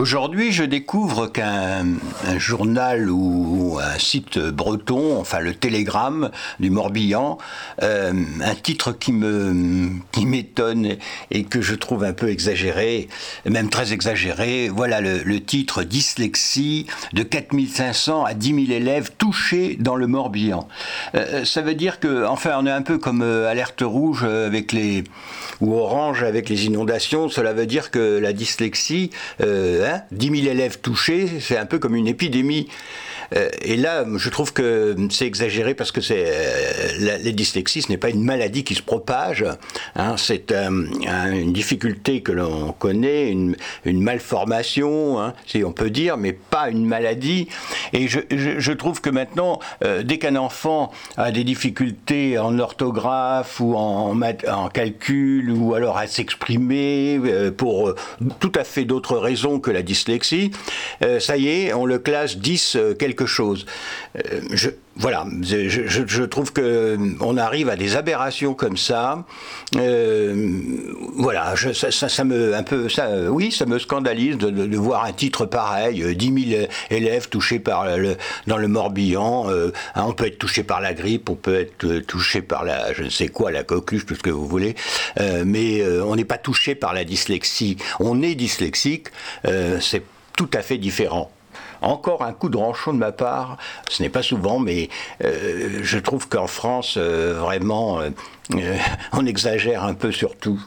Aujourd'hui, je découvre qu'un journal ou un site breton, enfin le Télégramme du Morbihan, euh, un titre qui me qui m'étonne et que je trouve un peu exagéré, même très exagéré. Voilà le, titre dyslexie de 4500 à 10 000 élèves touchés dans le Morbihan. Euh, ça veut dire que, enfin, on est un peu comme euh, alerte rouge avec les ou orange avec les inondations. Cela veut dire que la dyslexie hein, 10 000 élèves touchés, c'est un peu comme une épidémie. Euh, et là, je trouve que c'est exagéré parce que c'est euh, les dyslexies, ce n'est pas une maladie qui se propage. Hein, c'est une difficulté que l'on connaît, une, malformation, hein, si on peut dire, mais pas une maladie. Et je, trouve que maintenant, euh, dès qu'un enfant a des difficultés en orthographe ou en, en calcul ou alors à s'exprimer pour tout à fait d'autres raisons que la dyslexie, euh, ça y est, on le classe 10 euh, quelque chose. Euh, je, voilà, je, trouve que on arrive à des aberrations comme ça. voilà, ça, me un peu, ça, oui, ça me scandalise de, voir un titre pareil, 10 000 élèves touchés par le, dans le Morbihan. Hein, on peut être touché par la grippe, on peut être touché par la, je ne sais quoi, la coqueluche, tout ce que vous voulez, mais on n'est pas touché par la dyslexie. On est dyslexique, c'est tout à fait différent. Encore un coup de ranchon de ma part, ce n'est pas souvent, mais euh, je trouve qu'en France, euh, vraiment, euh, on exagère un peu sur tout.